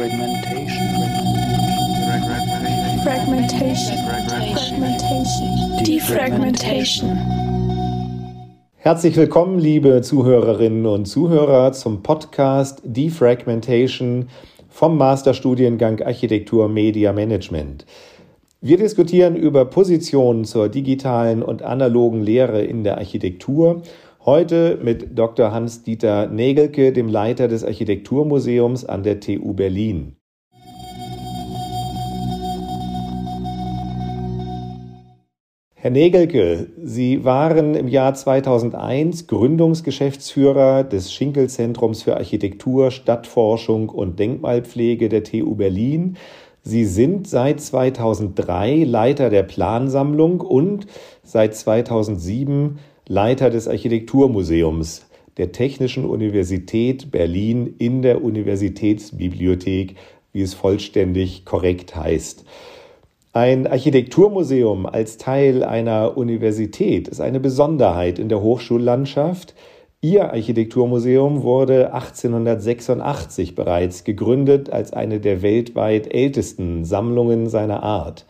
Fragmentation. Fragmentation. Fragmentation. Defragmentation. Herzlich willkommen, liebe Zuhörerinnen und Zuhörer, zum Podcast Defragmentation vom Masterstudiengang Architektur Media Management. Wir diskutieren über Positionen zur digitalen und analogen Lehre in der Architektur Heute mit Dr. Hans-Dieter Nägelke, dem Leiter des Architekturmuseums an der TU Berlin. Herr Nägelke, Sie waren im Jahr 2001 Gründungsgeschäftsführer des Schinkelzentrums für Architektur, Stadtforschung und Denkmalpflege der TU Berlin. Sie sind seit 2003 Leiter der Plansammlung und seit 2007 Leiter des Architekturmuseums der Technischen Universität Berlin in der Universitätsbibliothek, wie es vollständig korrekt heißt. Ein Architekturmuseum als Teil einer Universität ist eine Besonderheit in der Hochschullandschaft. Ihr Architekturmuseum wurde 1886 bereits gegründet als eine der weltweit ältesten Sammlungen seiner Art.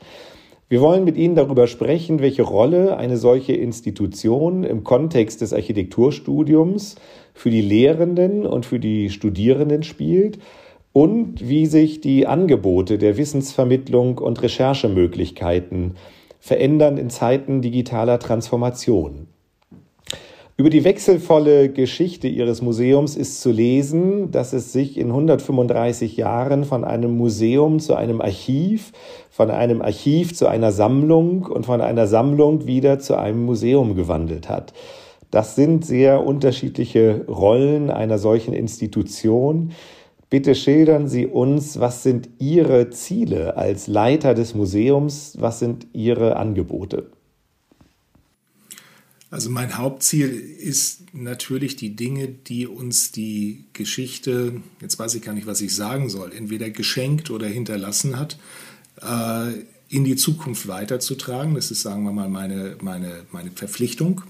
Wir wollen mit Ihnen darüber sprechen, welche Rolle eine solche Institution im Kontext des Architekturstudiums für die Lehrenden und für die Studierenden spielt und wie sich die Angebote der Wissensvermittlung und Recherchemöglichkeiten verändern in Zeiten digitaler Transformation. Über die wechselvolle Geschichte ihres Museums ist zu lesen, dass es sich in 135 Jahren von einem Museum zu einem Archiv, von einem Archiv zu einer Sammlung und von einer Sammlung wieder zu einem Museum gewandelt hat. Das sind sehr unterschiedliche Rollen einer solchen Institution. Bitte schildern Sie uns, was sind Ihre Ziele als Leiter des Museums, was sind Ihre Angebote? Also mein Hauptziel ist natürlich die Dinge, die uns die Geschichte, jetzt weiß ich gar nicht, was ich sagen soll, entweder geschenkt oder hinterlassen hat, äh, in die Zukunft weiterzutragen. Das ist, sagen wir mal, meine, meine, meine Verpflichtung.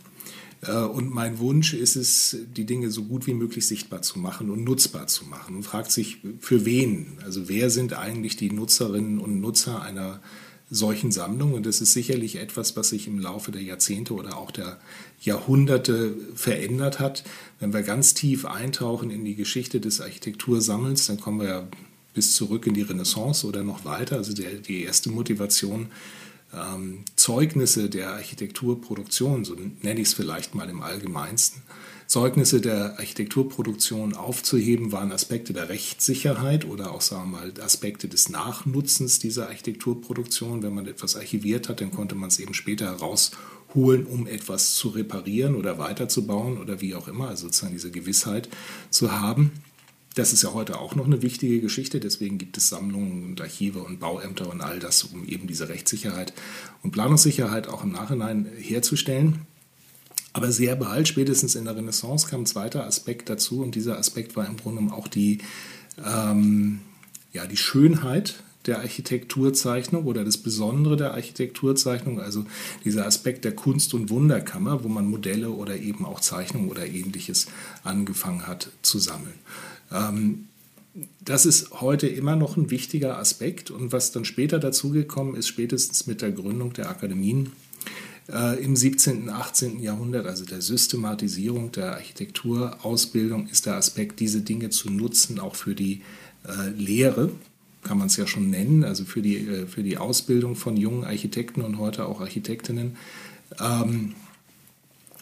Äh, und mein Wunsch ist es, die Dinge so gut wie möglich sichtbar zu machen und nutzbar zu machen. Und fragt sich, für wen? Also wer sind eigentlich die Nutzerinnen und Nutzer einer solchen Sammlungen. Und das ist sicherlich etwas, was sich im Laufe der Jahrzehnte oder auch der Jahrhunderte verändert hat. Wenn wir ganz tief eintauchen in die Geschichte des Architektursammelns, dann kommen wir ja bis zurück in die Renaissance oder noch weiter. Also die erste Motivation, ähm, Zeugnisse der Architekturproduktion, so nenne ich es vielleicht mal im allgemeinsten, Zeugnisse der Architekturproduktion aufzuheben, waren Aspekte der Rechtssicherheit oder auch sagen wir mal Aspekte des Nachnutzens dieser Architekturproduktion. Wenn man etwas archiviert hat, dann konnte man es eben später herausholen, um etwas zu reparieren oder weiterzubauen oder wie auch immer, also sozusagen diese Gewissheit zu haben. Das ist ja heute auch noch eine wichtige Geschichte, deswegen gibt es Sammlungen und Archive und Bauämter und all das, um eben diese Rechtssicherheit und Planungssicherheit auch im Nachhinein herzustellen. Aber sehr bald, spätestens in der Renaissance, kam ein zweiter Aspekt dazu und dieser Aspekt war im Grunde auch die, ähm, ja, die Schönheit der Architekturzeichnung oder das Besondere der Architekturzeichnung, also dieser Aspekt der Kunst- und Wunderkammer, wo man Modelle oder eben auch Zeichnungen oder ähnliches angefangen hat zu sammeln. Ähm, das ist heute immer noch ein wichtiger Aspekt und was dann später dazugekommen ist, spätestens mit der Gründung der Akademien, äh, im 17. und 18. Jahrhundert, also der Systematisierung der Architekturausbildung, ist der Aspekt, diese Dinge zu nutzen, auch für die äh, Lehre, kann man es ja schon nennen, also für die, äh, für die Ausbildung von jungen Architekten und heute auch Architektinnen. Ähm,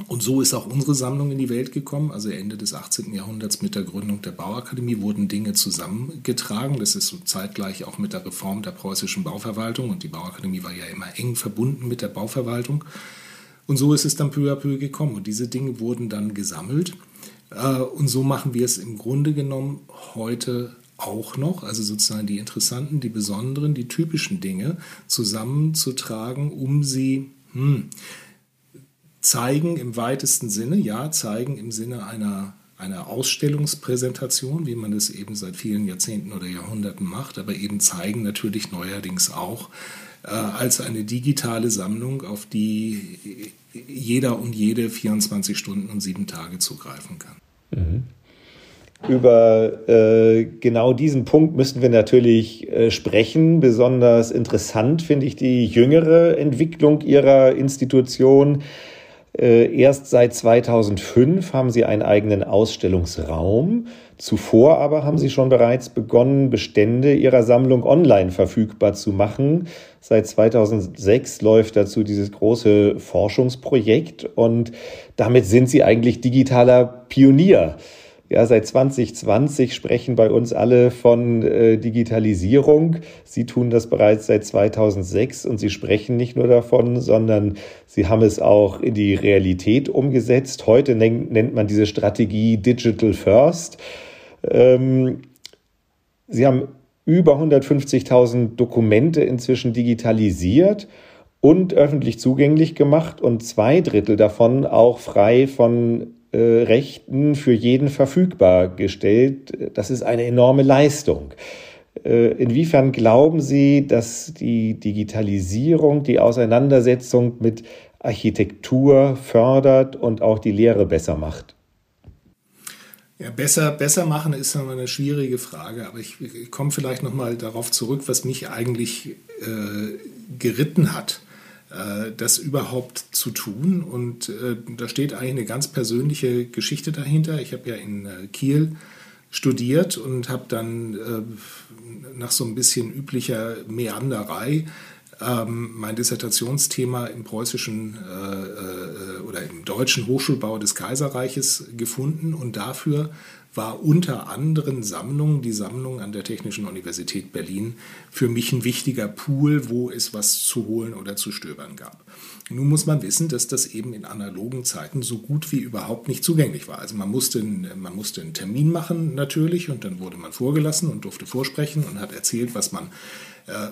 und so ist auch unsere Sammlung in die Welt gekommen. Also Ende des 18. Jahrhunderts mit der Gründung der Bauakademie wurden Dinge zusammengetragen. Das ist so zeitgleich auch mit der Reform der preußischen Bauverwaltung. Und die Bauakademie war ja immer eng verbunden mit der Bauverwaltung. Und so ist es dann peu à peu gekommen. Und diese Dinge wurden dann gesammelt. Äh, und so machen wir es im Grunde genommen heute auch noch, also sozusagen die interessanten, die besonderen, die typischen Dinge zusammenzutragen, um sie, hm, zeigen im weitesten Sinne, ja, zeigen im Sinne einer, einer Ausstellungspräsentation, wie man das eben seit vielen Jahrzehnten oder Jahrhunderten macht, aber eben zeigen natürlich neuerdings auch äh, als eine digitale Sammlung, auf die jeder und jede 24 Stunden und sieben Tage zugreifen kann. Mhm. Über äh, genau diesen Punkt müssen wir natürlich äh, sprechen. Besonders interessant finde ich die jüngere Entwicklung Ihrer Institution. Äh, erst seit 2005 haben Sie einen eigenen Ausstellungsraum. Zuvor aber haben Sie schon bereits begonnen, Bestände Ihrer Sammlung online verfügbar zu machen. Seit 2006 läuft dazu dieses große Forschungsprojekt und damit sind Sie eigentlich digitaler Pionier. Ja, seit 2020 sprechen bei uns alle von äh, Digitalisierung. Sie tun das bereits seit 2006 und Sie sprechen nicht nur davon, sondern Sie haben es auch in die Realität umgesetzt. Heute nennt, man diese Strategie Digital First. Ähm, Sie haben über 150.000 Dokumente inzwischen digitalisiert und öffentlich zugänglich gemacht und zwei Drittel davon auch frei von äh, Rechten für jeden verfügbar gestellt. Das ist eine enorme Leistung. Äh, inwiefern glauben Sie, dass die Digitalisierung die Auseinandersetzung mit Architektur fördert und auch die Lehre besser macht? Ja, besser, besser machen ist eine schwierige Frage, aber ich, ich komme vielleicht nochmal darauf zurück, was mich eigentlich äh, geritten hat das überhaupt zu tun. Und äh, da steht eigentlich eine ganz persönliche Geschichte dahinter. Ich habe ja in äh, Kiel studiert und habe dann äh, nach so ein bisschen üblicher Meanderei ähm, mein Dissertationsthema im preußischen äh, äh, oder im deutschen Hochschulbau des Kaiserreiches gefunden und dafür war unter anderen Sammlungen die Sammlung an der Technischen Universität Berlin für mich ein wichtiger Pool, wo es was zu holen oder zu stöbern gab. Nun muss man wissen, dass das eben in analogen Zeiten so gut wie überhaupt nicht zugänglich war. Also man musste, man musste einen Termin machen natürlich und dann wurde man vorgelassen und durfte vorsprechen und hat erzählt, was man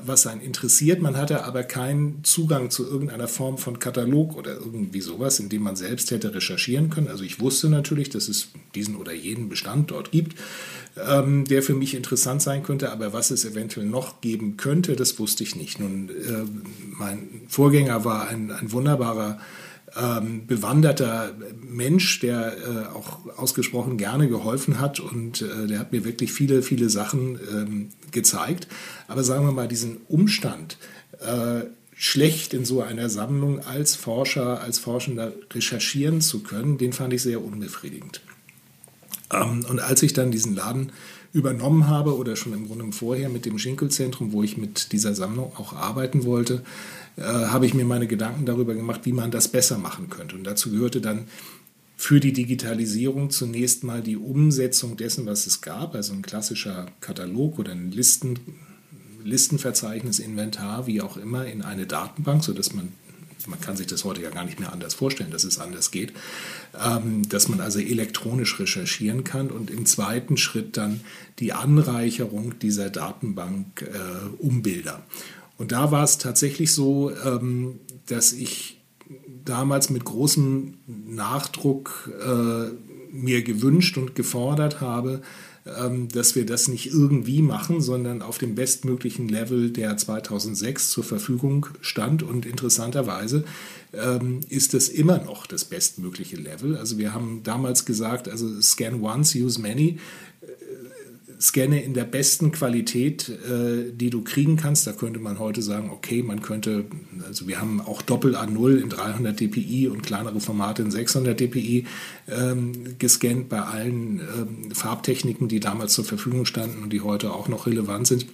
was einen interessiert. Man hatte aber keinen Zugang zu irgendeiner Form von Katalog oder irgendwie sowas, in dem man selbst hätte recherchieren können. Also ich wusste natürlich, dass es diesen oder jenen Bestand dort gibt, ähm, der für mich interessant sein könnte, aber was es eventuell noch geben könnte, das wusste ich nicht. Nun, äh, mein Vorgänger war ein, ein wunderbarer ähm, bewanderter Mensch, der äh, auch ausgesprochen gerne geholfen hat und äh, der hat mir wirklich viele, viele Sachen ähm, gezeigt. Aber sagen wir mal, diesen Umstand, äh, schlecht in so einer Sammlung als Forscher, als Forschender recherchieren zu können, den fand ich sehr unbefriedigend. Ähm, und als ich dann diesen Laden übernommen habe oder schon im Grunde vorher mit dem Schinkelzentrum, wo ich mit dieser Sammlung auch arbeiten wollte, äh, habe ich mir meine Gedanken darüber gemacht, wie man das besser machen könnte. Und dazu gehörte dann für die Digitalisierung zunächst mal die Umsetzung dessen, was es gab, also ein klassischer Katalog oder ein Listen, Listenverzeichnis, Inventar, wie auch immer, in eine Datenbank, sodass man man kann sich das heute ja gar nicht mehr anders vorstellen, dass es anders geht, ähm, dass man also elektronisch recherchieren kann und im zweiten Schritt dann die Anreicherung dieser Datenbank äh, um Bilder. Und da war es tatsächlich so, ähm, dass ich damals mit großem Nachdruck äh, mir gewünscht und gefordert habe, ähm, dass wir das nicht irgendwie machen, sondern auf dem bestmöglichen Level, der 2006 zur Verfügung stand. Und interessanterweise ähm, ist es immer noch das bestmögliche Level. Also wir haben damals gesagt, also Scan once, use many scanne in der besten Qualität, äh, die du kriegen kannst. Da könnte man heute sagen, okay, man könnte, also wir haben auch Doppel A0 in 300 dpi und kleinere Formate in 600 dpi ähm, gescannt bei allen ähm, Farbtechniken, die damals zur Verfügung standen und die heute auch noch relevant sind.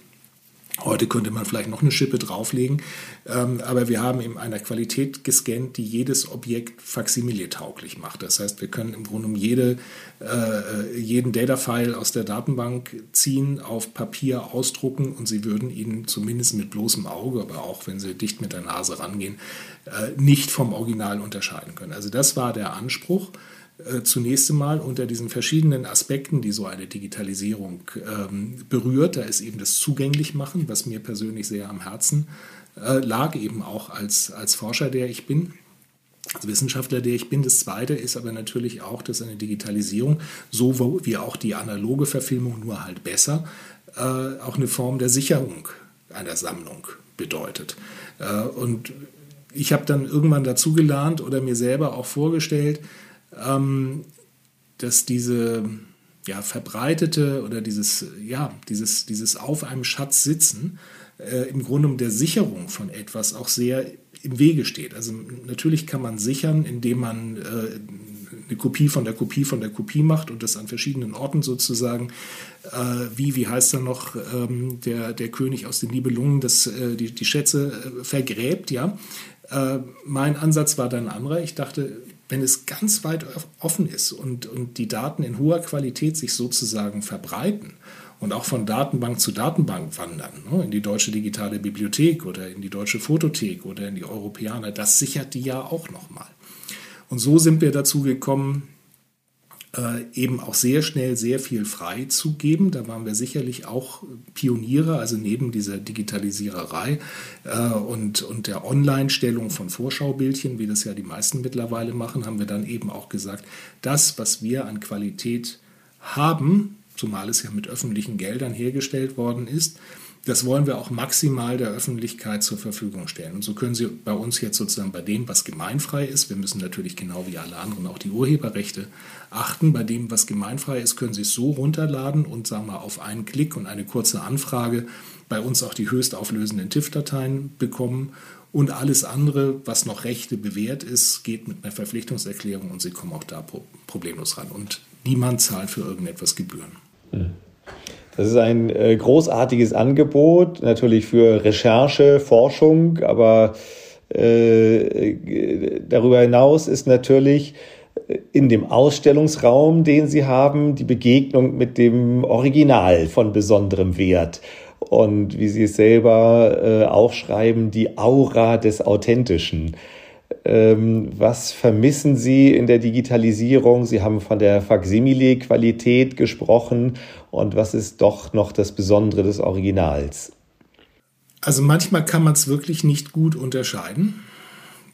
Heute könnte man vielleicht noch eine Schippe drauflegen, ähm, aber wir haben in einer Qualität gescannt, die jedes Objekt Faksimile-tauglich macht. Das heißt, wir können im Grunde um jede, äh, jeden Data-File aus der Datenbank ziehen, auf Papier ausdrucken und Sie würden ihn zumindest mit bloßem Auge, aber auch wenn Sie dicht mit der Nase rangehen, äh, nicht vom Original unterscheiden können. Also das war der Anspruch. Äh, zunächst einmal unter diesen verschiedenen Aspekten, die so eine Digitalisierung ähm, berührt. Da ist eben das Zugänglichmachen, was mir persönlich sehr am Herzen äh, lag, eben auch als, als Forscher, der ich bin. Als Wissenschaftler, der ich bin. Das Zweite ist aber natürlich auch, dass eine Digitalisierung, so wie auch die analoge Verfilmung, nur halt besser, äh, auch eine Form der Sicherung einer Sammlung bedeutet. Äh, und ich habe dann irgendwann dazugelernt oder mir selber auch vorgestellt, ähm, dass diese ja, verbreitete oder dieses, ja, dieses, dieses auf einem Schatz sitzen äh, im Grunde um der Sicherung von etwas auch sehr im Wege steht. Also natürlich kann man sichern, indem man äh, eine Kopie von der Kopie von der Kopie macht und das an verschiedenen Orten sozusagen, äh, wie, wie heißt er noch, ähm, der, der König aus den Nibelungen, das, äh, die, die Schätze äh, vergräbt, ja. Äh, mein Ansatz war dann anderer. Ich dachte, wenn es ganz weit offen ist und, und die Daten in hoher Qualität sich sozusagen verbreiten und auch von Datenbank zu Datenbank wandern, ne, in die deutsche digitale Bibliothek oder in die deutsche Fotothek oder in die Europäer, das sichert die ja auch nochmal. Und so sind wir dazu gekommen, eben auch sehr schnell sehr viel frei zu geben. Da waren wir sicherlich auch Pioniere, also neben dieser Digitalisiererei äh, und, und der Online-Stellung von Vorschaubildchen, wie das ja die meisten mittlerweile machen, haben wir dann eben auch gesagt, das, was wir an Qualität haben, zumal es ja mit öffentlichen Geldern hergestellt worden ist, das wollen wir auch maximal der Öffentlichkeit zur Verfügung stellen. Und so können Sie bei uns jetzt sozusagen bei dem, was gemeinfrei ist, wir müssen natürlich genau wie alle anderen auch die Urheberrechte achten, bei dem, was gemeinfrei ist, können Sie es so runterladen und sagen wir auf einen Klick und eine kurze Anfrage bei uns auch die höchstauflösenden TIFF-Dateien bekommen. Und alles andere, was noch Rechte bewährt ist, geht mit einer Verpflichtungserklärung und Sie kommen auch da problemlos ran. Und niemand zahlt für irgendetwas Gebühren. Das ist ein äh, großartiges Angebot, natürlich für Recherche, Forschung, aber äh, darüber hinaus ist natürlich äh, in dem Ausstellungsraum, den Sie haben, die Begegnung mit dem Original von besonderem Wert. Und wie Sie es selber äh, auch die Aura des Authentischen. Ähm, was vermissen Sie in der Digitalisierung? Sie haben von der Faksimile-Qualität gesprochen. Und was ist doch noch das Besondere des Originals? Also manchmal kann man es wirklich nicht gut unterscheiden.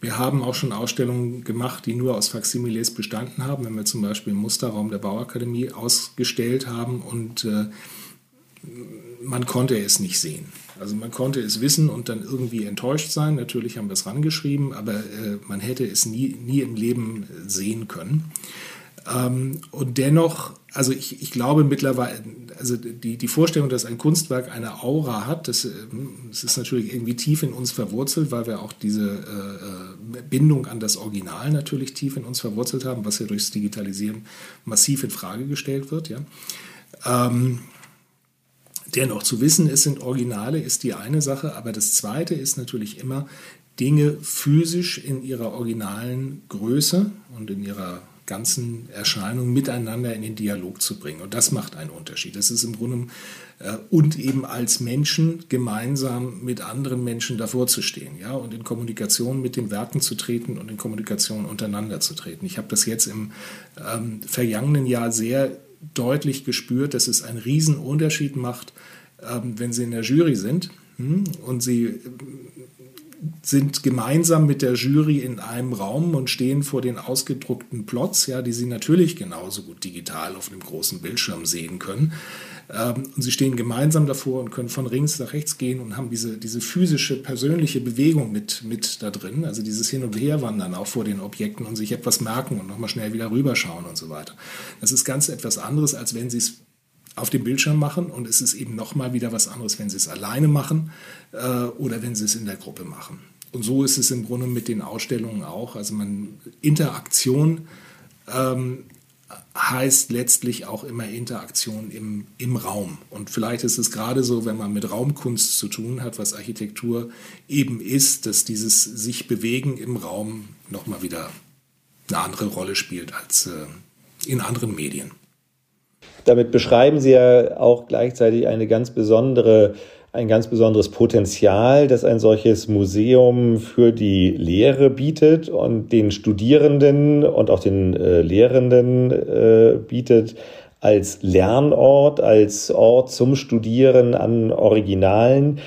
Wir haben auch schon Ausstellungen gemacht, die nur aus Faksimiles bestanden haben, wenn wir zum Beispiel im Musterraum der Bauakademie ausgestellt haben und äh, man konnte es nicht sehen. Also man konnte es wissen und dann irgendwie enttäuscht sein. Natürlich haben wir es rangeschrieben, aber äh, man hätte es nie, nie im Leben sehen können. Ähm, und dennoch, also ich, ich glaube mittlerweile, also die, die Vorstellung, dass ein Kunstwerk eine Aura hat, das, äh, das ist natürlich irgendwie tief in uns verwurzelt, weil wir auch diese äh, äh, Bindung an das Original natürlich tief in uns verwurzelt haben, was ja durchs Digitalisieren massiv in Frage gestellt wird. Ja. Ähm, Dennoch zu wissen, es sind Originale, ist die eine Sache, aber das zweite ist natürlich immer, Dinge physisch in ihrer originalen Größe und in ihrer ganzen Erscheinung miteinander in den Dialog zu bringen. Und das macht einen Unterschied. Das ist im Grunde äh, und eben als Menschen gemeinsam mit anderen Menschen davor zu stehen, ja, und in Kommunikation mit den Werken zu treten und in Kommunikation untereinander zu treten. Ich habe das jetzt im ähm, vergangenen Jahr sehr deutlich gespürt, dass es einen riesen Unterschied macht, ähm, wenn Sie in der Jury sind hm, und Sie äh, sind gemeinsam mit der Jury in einem Raum und stehen vor den ausgedruckten Plots, ja, die Sie natürlich genauso gut digital auf einem großen Bildschirm sehen können. Ähm, und Sie stehen gemeinsam davor und können von links nach rechts gehen und haben diese, diese physische, persönliche Bewegung mit, mit da drin, also dieses Hin- und Herwandern auch vor den Objekten und sich etwas merken und nochmal schnell wieder rüberschauen und so weiter. Das ist ganz etwas anderes, als wenn Sie es auf dem Bildschirm machen und es ist eben nochmal wieder was anderes, wenn Sie es alleine machen äh, oder wenn Sie es in der Gruppe machen. Und so ist es im Grunde mit den Ausstellungen auch. Also man Interaktion ähm, heißt letztlich auch immer Interaktion im, im Raum. Und vielleicht ist es gerade so, wenn man mit Raumkunst zu tun hat, was Architektur eben ist, dass dieses sich bewegen im Raum nochmal wieder eine andere Rolle spielt als äh, in anderen Medien. Damit beschreiben Sie ja auch gleichzeitig eine ganz besondere ein ganz besonderes Potenzial, das ein solches Museum für die Lehre bietet und den Studierenden und auch den äh, Lehrenden äh, bietet als Lernort, als Ort zum Studieren an Originalen.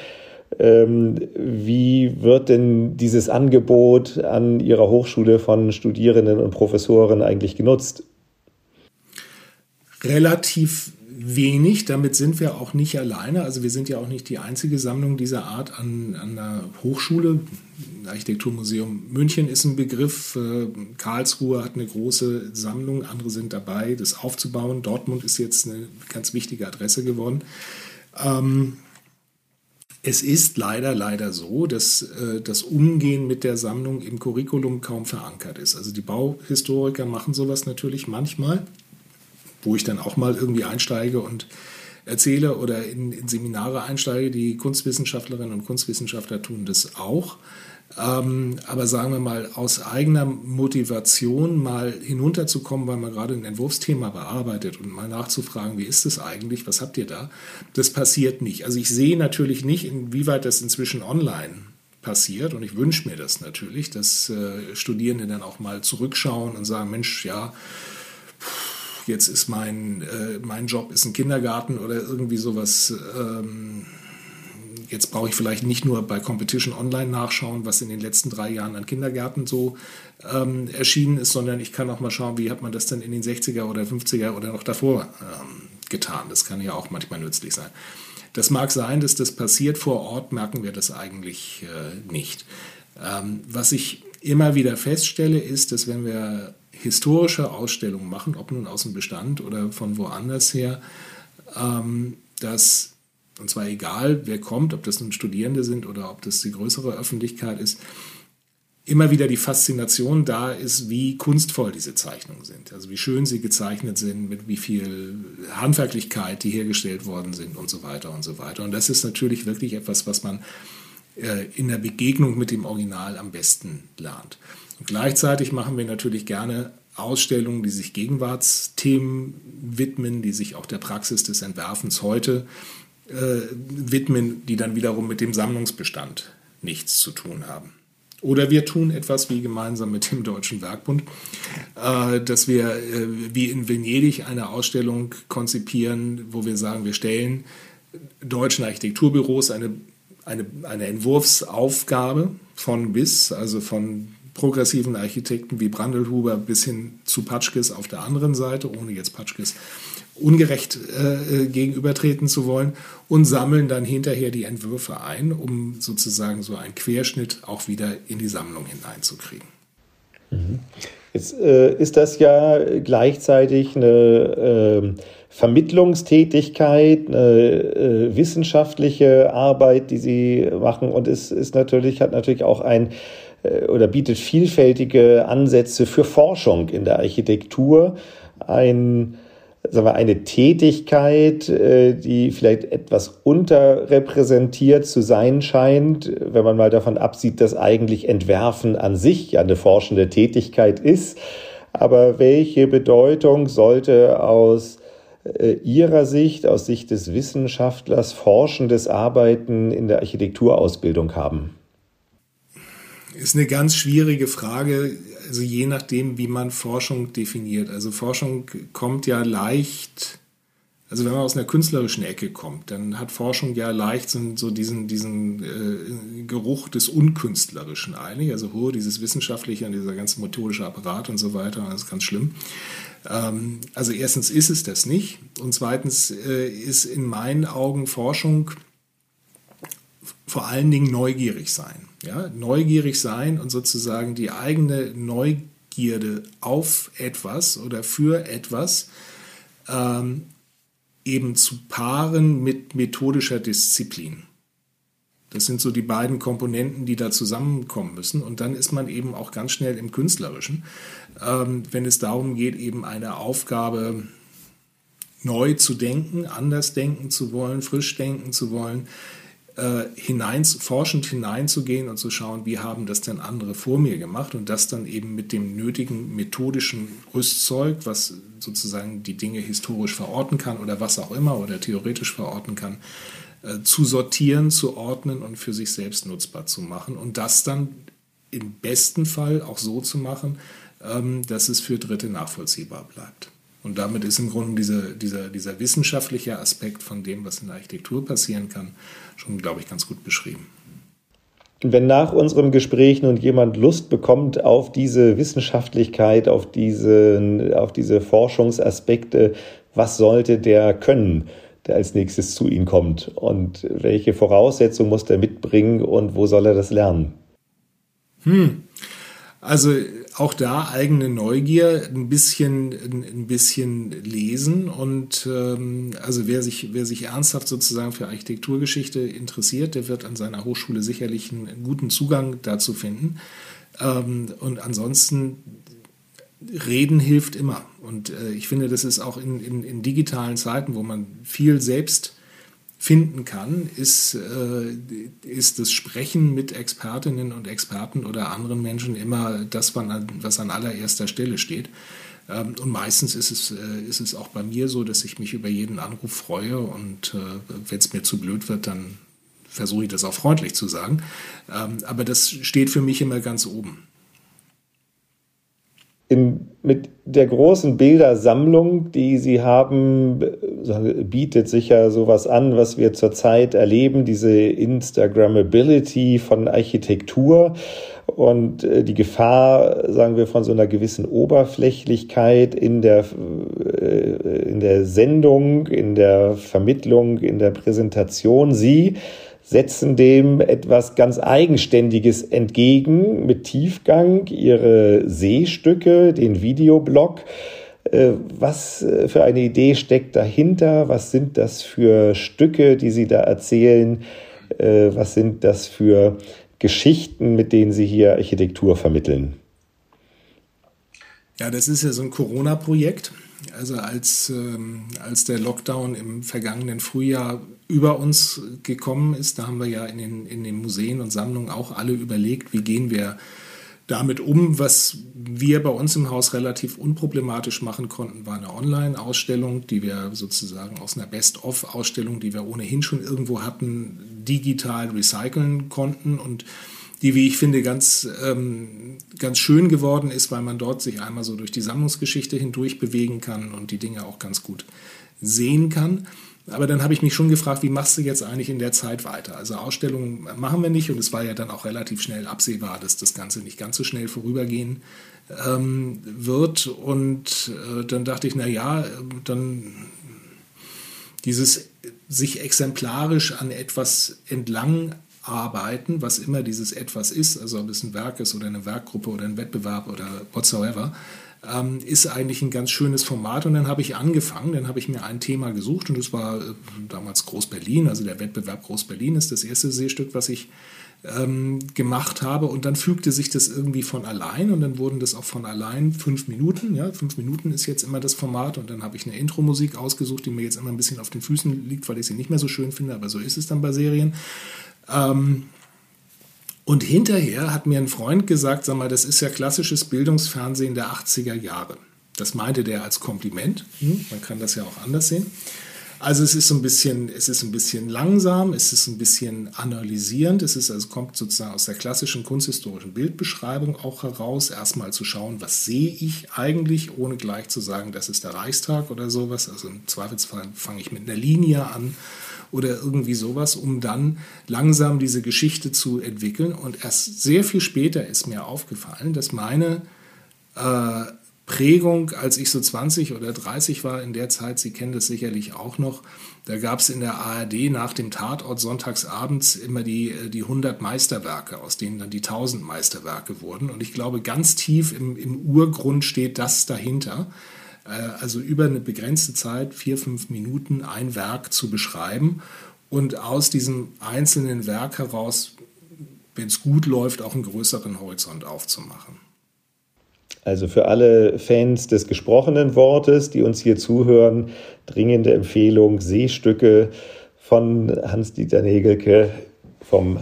Ähm, wie wird denn dieses Angebot an Ihrer Hochschule von Studierenden und Professoren eigentlich genutzt? Relativ wenig. Damit sind wir auch nicht alleine. Also wir sind ja auch nicht die einzige Sammlung dieser Art an, an der Hochschule. Architekturmuseum München ist ein Begriff. Äh, Karlsruhe hat eine große Sammlung. Andere sind dabei, das aufzubauen. Dortmund ist jetzt eine ganz wichtige Adresse geworden. Ähm, es ist leider, leider so, dass äh, das Umgehen mit der Sammlung im Curriculum kaum verankert ist. Also die Bauhistoriker machen sowas natürlich manchmal, wo ich dann auch mal irgendwie einsteige und erzähle oder in, in Seminare einsteige. Die Kunstwissenschaftlerinnen und Kunstwissenschaftler tun das auch. Ähm, aber sagen wir mal, aus eigener Motivation mal hinunterzukommen, weil man gerade ein Entwurfsthema bearbeitet und mal nachzufragen, wie ist es eigentlich, was habt ihr da, das passiert nicht. Also ich sehe natürlich nicht, inwieweit das inzwischen online passiert und ich wünsche mir das natürlich, dass äh, Studierende dann auch mal zurückschauen und sagen, Mensch, ja, jetzt ist mein, äh, mein Job ist ein Kindergarten oder irgendwie sowas. Ähm, jetzt brauche ich vielleicht nicht nur bei Competition Online nachschauen, was in den letzten drei Jahren an Kindergärten so ähm, erschienen ist, sondern ich kann auch mal schauen, wie hat man das denn in den 60er oder 50er oder noch davor ähm, getan. Das kann ja auch manchmal nützlich sein. Das mag sein, dass das passiert. Vor Ort merken wir das eigentlich äh, nicht. Ähm, was ich immer wieder feststelle, ist, dass wenn wir historische Ausstellungen machen, ob nun aus dem Bestand oder von woanders her, ähm, dass und zwar egal, wer kommt, ob das nun Studierende sind oder ob das die größere Öffentlichkeit ist, immer wieder die Faszination da ist, wie kunstvoll diese Zeichnungen sind. Also wie schön sie gezeichnet sind, mit wie viel Handwerklichkeit die hergestellt worden sind und so weiter und so weiter. Und das ist natürlich wirklich etwas, was man in der Begegnung mit dem Original am besten lernt. Und gleichzeitig machen wir natürlich gerne Ausstellungen, die sich Gegenwartsthemen widmen, die sich auch der Praxis des Entwerfens heute äh, widmen, die dann wiederum mit dem Sammlungsbestand nichts zu tun haben. Oder wir tun etwas wie gemeinsam mit dem Deutschen Werkbund, äh, dass wir äh, wie in Venedig eine Ausstellung konzipieren, wo wir sagen, wir stellen deutschen Architekturbüros eine, eine, eine Entwurfsaufgabe von bis, also von progressiven Architekten wie Brandelhuber bis hin zu Patschkes auf der anderen Seite, ohne jetzt Patschkes ungerecht äh, äh, gegenübertreten zu wollen und sammeln dann hinterher die Entwürfe ein, um sozusagen so einen Querschnitt auch wieder in die Sammlung hineinzukriegen. Mhm. Jetzt äh, ist das ja gleichzeitig eine äh, Vermittlungstätigkeit, eine äh, wissenschaftliche Arbeit, die Sie machen und es ist natürlich, hat natürlich auch ein äh, oder bietet vielfältige Ansätze für Forschung in der Architektur. Ein sagen wir, eine Tätigkeit, äh, die vielleicht etwas unterrepräsentiert zu sein scheint, wenn man mal davon absieht, dass eigentlich Entwerfen an sich ja eine forschende Tätigkeit ist. Aber welche Bedeutung sollte aus äh, Ihrer Sicht, aus Sicht des Wissenschaftlers, forschendes Arbeiten in der Architekturausbildung haben? Ist eine ganz schwierige Frage, also je nachdem, wie man Forschung definiert. Also Forschung kommt ja leicht, also wenn man aus einer künstlerischen Ecke kommt, dann hat Forschung ja leicht so, diesen, diesen äh, Geruch des Unkünstlerischen eigentlich. Also oh, dieses Wissenschaftliche und dieser ganze methodische Apparat und so weiter, das ist ganz schlimm. Ähm, also erstens ist es das nicht und zweitens äh, ist in meinen Augen Forschung vor allen Dingen neugierig sein. Ja, neugierig sein und sozusagen die eigene Neugierde auf etwas oder für etwas ähm, eben zu paaren mit methodischer Disziplin. Das sind so die beiden Komponenten, die da zusammenkommen müssen. Und dann ist man eben auch ganz schnell im Künstlerischen, ähm, wenn es darum geht, eben eine Aufgabe neu zu denken, anders denken zu wollen, frisch denken zu wollen, äh, hinein, forschend hineinzugehen und zu schauen, wie haben das denn andere vor mir gemacht und das dann eben mit dem nötigen methodischen Rüstzeug, was sozusagen die Dinge historisch verorten kann oder was auch immer oder theoretisch verorten kann, äh, zu sortieren, zu ordnen und für sich selbst nutzbar zu machen und das dann im besten Fall auch so zu machen, ähm, dass es für Dritte nachvollziehbar bleibt. Und damit ist im Grunde dieser, dieser, dieser wissenschaftliche Aspekt von dem, was in der Architektur passieren kann, schon, glaube ich, ganz gut beschrieben. Wenn nach unserem Gespräch nun jemand Lust bekommt auf diese Wissenschaftlichkeit, auf diese, auf diese Forschungsaspekte, was sollte der können, der als nächstes zu Ihnen kommt und welche Voraussetzungen muss der mitbringen und wo soll er das lernen? Hm. Also auch da eigene Neugier, ein bisschen, ein bisschen lesen und ähm, also wer sich, wer sich ernsthaft sozusagen für Architekturgeschichte interessiert, der wird an seiner Hochschule sicherlich einen guten Zugang dazu finden. Ähm, und ansonsten Reden hilft immer. Und äh, ich finde, das ist auch in, in, in digitalen Zeiten, wo man viel selbst finden kann, ist, äh, ist das Sprechen mit Expertinnen und Experten oder anderen Menschen immer das, was an allererster Stelle steht. Ähm, und meistens ist es, äh, ist es auch bei mir so, dass ich mich über jeden Anruf freue und äh, wenn es mir zu blöd wird, dann versuche ich das auch freundlich zu sagen. Ähm, aber das steht für mich immer ganz oben in, mit der großen Bildersammlung, die Sie haben, bietet sicher sowas an, was wir zurzeit erleben, diese Instagrammability von Architektur und äh, die Gefahr, sagen wir, von so einer gewissen Oberflächlichkeit in der, äh, in der Sendung, in der Vermittlung, in der Präsentation. Sie setzen dem etwas ganz Eigenständiges entgegen mit Tiefgang, ihre Seestücke, den Videoblog. Äh, was äh, für eine Idee steckt dahinter? Was sind das für Stücke, die Sie da erzählen? Äh, was sind das für Geschichten, mit denen Sie hier Architektur vermitteln? Ja, das ist ja so ein Corona-Projekt. Also als, ähm, als der Lockdown im vergangenen Frühjahr über uns gekommen ist, da haben wir ja in den, in den Museen und Sammlungen auch alle überlegt, wie gehen wir damit um. Was wir bei uns im Haus relativ unproblematisch machen konnten, war eine Online-Ausstellung, die wir sozusagen aus einer Best-of-Ausstellung, die wir ohnehin schon irgendwo hatten, digital recyceln konnten und die, wie ich finde, ganz, ähm, ganz schön geworden ist, weil man dort sich einmal so durch die Sammlungsgeschichte hindurch bewegen kann und die Dinge auch ganz gut sehen kann. Aber dann habe ich mich schon gefragt, wie machst du jetzt eigentlich in der Zeit weiter? Also Ausstellungen machen wir nicht und es war ja dann auch relativ schnell absehbar, dass das Ganze nicht ganz so schnell vorübergehen ähm, wird. Und äh, dann dachte ich, na ja, dann dieses sich exemplarisch an etwas entlang arbeiten, was immer dieses etwas ist, also ob es ein Werk ist oder eine Werkgruppe oder ein Wettbewerb oder whatsoever, ähm, ist eigentlich ein ganz schönes Format. Und dann habe ich angefangen, dann habe ich mir ein Thema gesucht und das war äh, damals Groß-Berlin, also der Wettbewerb Groß-Berlin ist das erste Seestück, was ich ähm, gemacht habe und dann fügte sich das irgendwie von allein und dann wurden das auch von allein fünf Minuten. Ja, fünf Minuten ist jetzt immer das Format und dann habe ich eine Intro-Musik ausgesucht, die mir jetzt immer ein bisschen auf den Füßen liegt, weil ich sie nicht mehr so schön finde, aber so ist es dann bei Serien. Ähm, und hinterher hat mir ein Freund gesagt, sag mal, das ist ja klassisches Bildungsfernsehen der 80er Jahre. Das meinte der als Kompliment. Hm, man kann das ja auch anders sehen. Also es ist so ein bisschen, es ist ein bisschen langsam, es ist ein bisschen analysierend, es ist also kommt sozusagen aus der klassischen kunsthistorischen Bildbeschreibung auch heraus, erstmal zu schauen, was sehe ich eigentlich, ohne gleich zu sagen, das ist der Reichstag oder sowas. Also im Zweifelsfall fange ich mit einer Linie an oder irgendwie sowas, um dann langsam diese Geschichte zu entwickeln. Und erst sehr viel später ist mir aufgefallen, dass meine äh, Prägung, als ich so 20 oder 30 war in der Zeit, Sie kennen das sicherlich auch noch, da gab es in der ARD nach dem Tatort sonntagsabends immer die, äh, die 100 Meisterwerke, aus denen dann die 1000 Meisterwerke wurden. Und ich glaube, ganz tief im, im Urgrund steht das dahinter. Äh, also über eine begrenzte Zeit, vier, fünf Minuten, ein Werk zu beschreiben und aus diesem einzelnen Werk heraus, wenn es gut läuft, auch einen größeren Horizont aufzumachen. Also für alle Fans des gesprochenen Wortes, die uns hier zuhören, dringende Empfehlung, Seestücke von Hans-Dieter Nägelke vom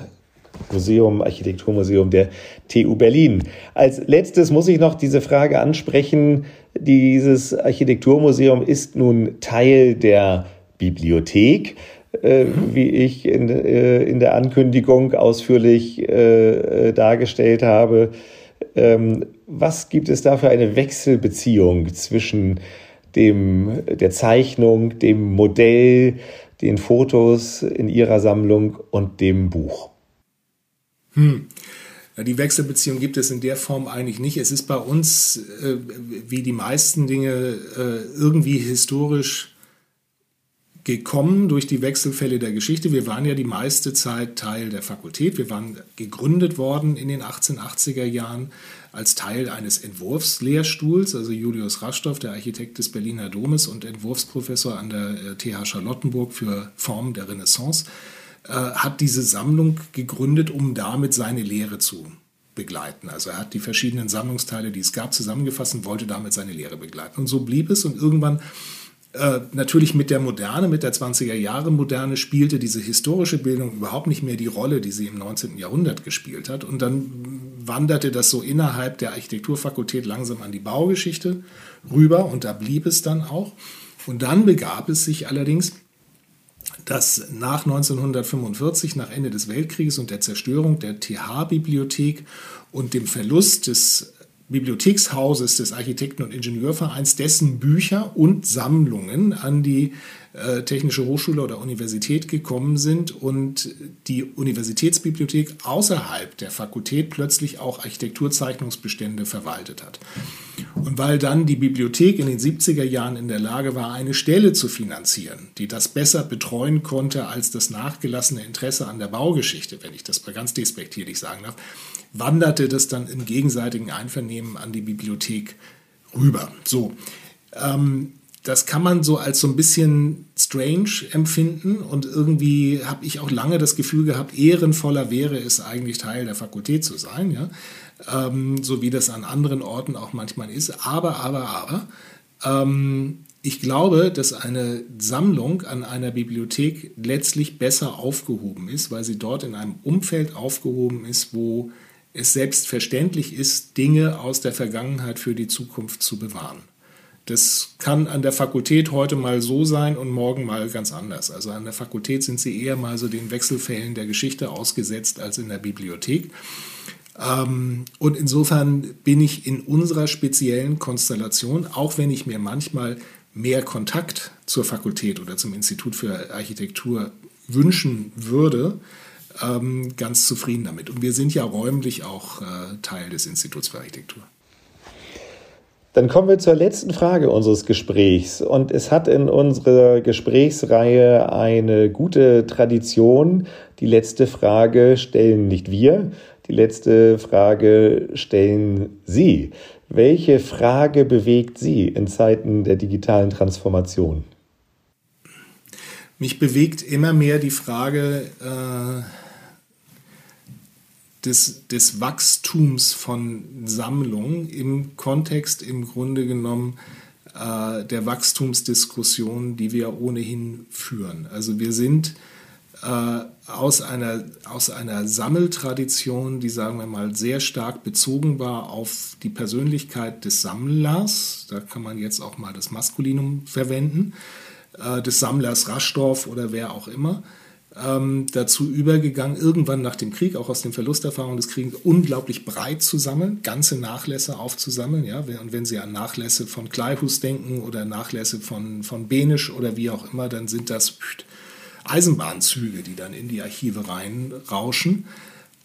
Museum, Architekturmuseum der TU Berlin. Als letztes muss ich noch diese Frage ansprechen, dieses Architekturmuseum ist nun Teil der Bibliothek, äh, wie ich in, äh, in der Ankündigung ausführlich äh, dargestellt habe. Ähm, was gibt es da für eine Wechselbeziehung zwischen dem, der Zeichnung, dem Modell, den Fotos in Ihrer Sammlung und dem Buch? Hm. Die Wechselbeziehung gibt es in der Form eigentlich nicht. Es ist bei uns, äh, wie die meisten Dinge, äh, irgendwie historisch gekommen durch die Wechselfälle der Geschichte. Wir waren ja die meiste Zeit Teil der Fakultät. Wir waren gegründet worden in den 1880er Jahren als Teil eines Entwurfslehrstuhls. Also Julius Rastow, der Architekt des Berliner Domes und Entwurfsprofessor an der TH Charlottenburg für Formen der Renaissance, äh, hat diese Sammlung gegründet, um damit seine Lehre zu begleiten. Also er hat die verschiedenen Sammlungsteile, die es gab, zusammengefasst und wollte damit seine Lehre begleiten. Und so blieb es und irgendwann äh, natürlich mit der Moderne, mit der 20er Jahre Moderne spielte diese historische Bildung überhaupt nicht mehr die Rolle, die sie im 19. Jahrhundert gespielt hat. Und dann wanderte das so innerhalb der Architekturfakultät langsam an die Baugeschichte rüber und da blieb es dann auch. Und dann begab es sich allerdings, dass nach 1945, nach Ende des Weltkrieges und der Zerstörung der TH-Bibliothek und dem Verlust des Bibliothekshauses des Architekten- und Ingenieurvereins, dessen Bücher und Sammlungen an die äh, Technische Hochschule oder Universität gekommen sind und die Universitätsbibliothek außerhalb der Fakultät plötzlich auch Architekturzeichnungsbestände verwaltet hat. Und weil dann die Bibliothek in den 70er Jahren in der Lage war, eine Stelle zu finanzieren, die das besser betreuen konnte als das nachgelassene Interesse an der Baugeschichte, wenn ich das mal ganz despektierlich sagen darf, wanderte das dann im gegenseitigen Einvernehmen an die Bibliothek rüber. So. Ähm, das kann man so als so ein bisschen strange empfinden und irgendwie habe ich auch lange das Gefühl gehabt, ehrenvoller wäre es eigentlich Teil der Fakultät zu sein, ja, ähm, so wie das an anderen Orten auch manchmal ist. Aber, aber, aber, ähm, ich glaube, dass eine Sammlung an einer Bibliothek letztlich besser aufgehoben ist, weil sie dort in einem Umfeld aufgehoben ist, wo es selbstverständlich ist, Dinge aus der Vergangenheit für die Zukunft zu bewahren. Das kann an der Fakultät heute mal so sein und morgen mal ganz anders. Also an der Fakultät sind sie eher mal so den Wechselfällen der Geschichte ausgesetzt als in der Bibliothek. Ähm, und insofern bin ich in unserer speziellen Konstellation, auch wenn ich mir manchmal mehr Kontakt zur Fakultät oder zum Institut für Architektur wünschen würde, ähm, ganz zufrieden damit. Und wir sind ja räumlich auch äh, Teil des Instituts für Architektur. Dann kommen wir zur letzten Frage unseres Gesprächs. Und es hat in unserer Gesprächsreihe eine gute Tradition. Die letzte Frage stellen nicht wir, die letzte Frage stellen Sie. Welche Frage bewegt Sie in Zeiten der digitalen Transformation? Mich bewegt immer mehr die Frage, äh des, des Wachstums von Sammlungen im Kontext im Grunde genommen äh, der Wachstumsdiskussion, die wir ohnehin führen. Also wir sind äh, aus, einer, aus einer Sammeltradition, die, sagen wir mal, sehr stark bezogen war auf die Persönlichkeit des Sammlers, da kann man jetzt auch mal das Maskulinum verwenden, äh, des Sammlers Raschdorf oder wer auch immer, ähm, dazu übergegangen, irgendwann nach dem Krieg, auch aus den Verlusterfahrungen des Krieges, unglaublich breit zu sammeln, ganze Nachlässe aufzusammeln. Ja? Und wenn Sie an Nachlässe von Kleihus denken oder Nachlässe von, von Benisch oder wie auch immer, dann sind das Eisenbahnzüge, die dann in die Archive reinrauschen.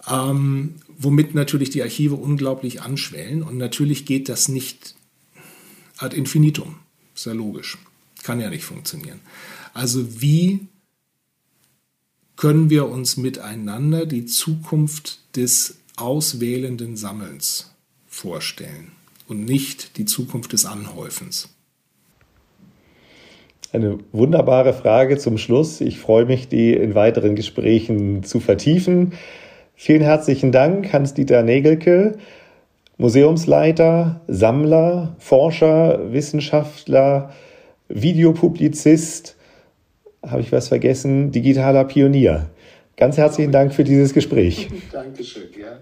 Ähm, womit natürlich die Archive unglaublich anschwellen. Und natürlich geht das nicht ad infinitum. Ist ja logisch. Kann ja nicht funktionieren. Also wie können wir uns miteinander die Zukunft des auswählenden Sammelns vorstellen und nicht die Zukunft des Anhäufens. Eine wunderbare Frage zum Schluss. Ich freue mich, die in weiteren Gesprächen zu vertiefen. Vielen herzlichen Dank, Hans-Dieter Nägelke, Museumsleiter, Sammler, Forscher, Wissenschaftler, Videopublizist, habe ich was vergessen? Digitaler Pionier. Ganz herzlichen Dank für dieses Gespräch. Dankeschön, ja.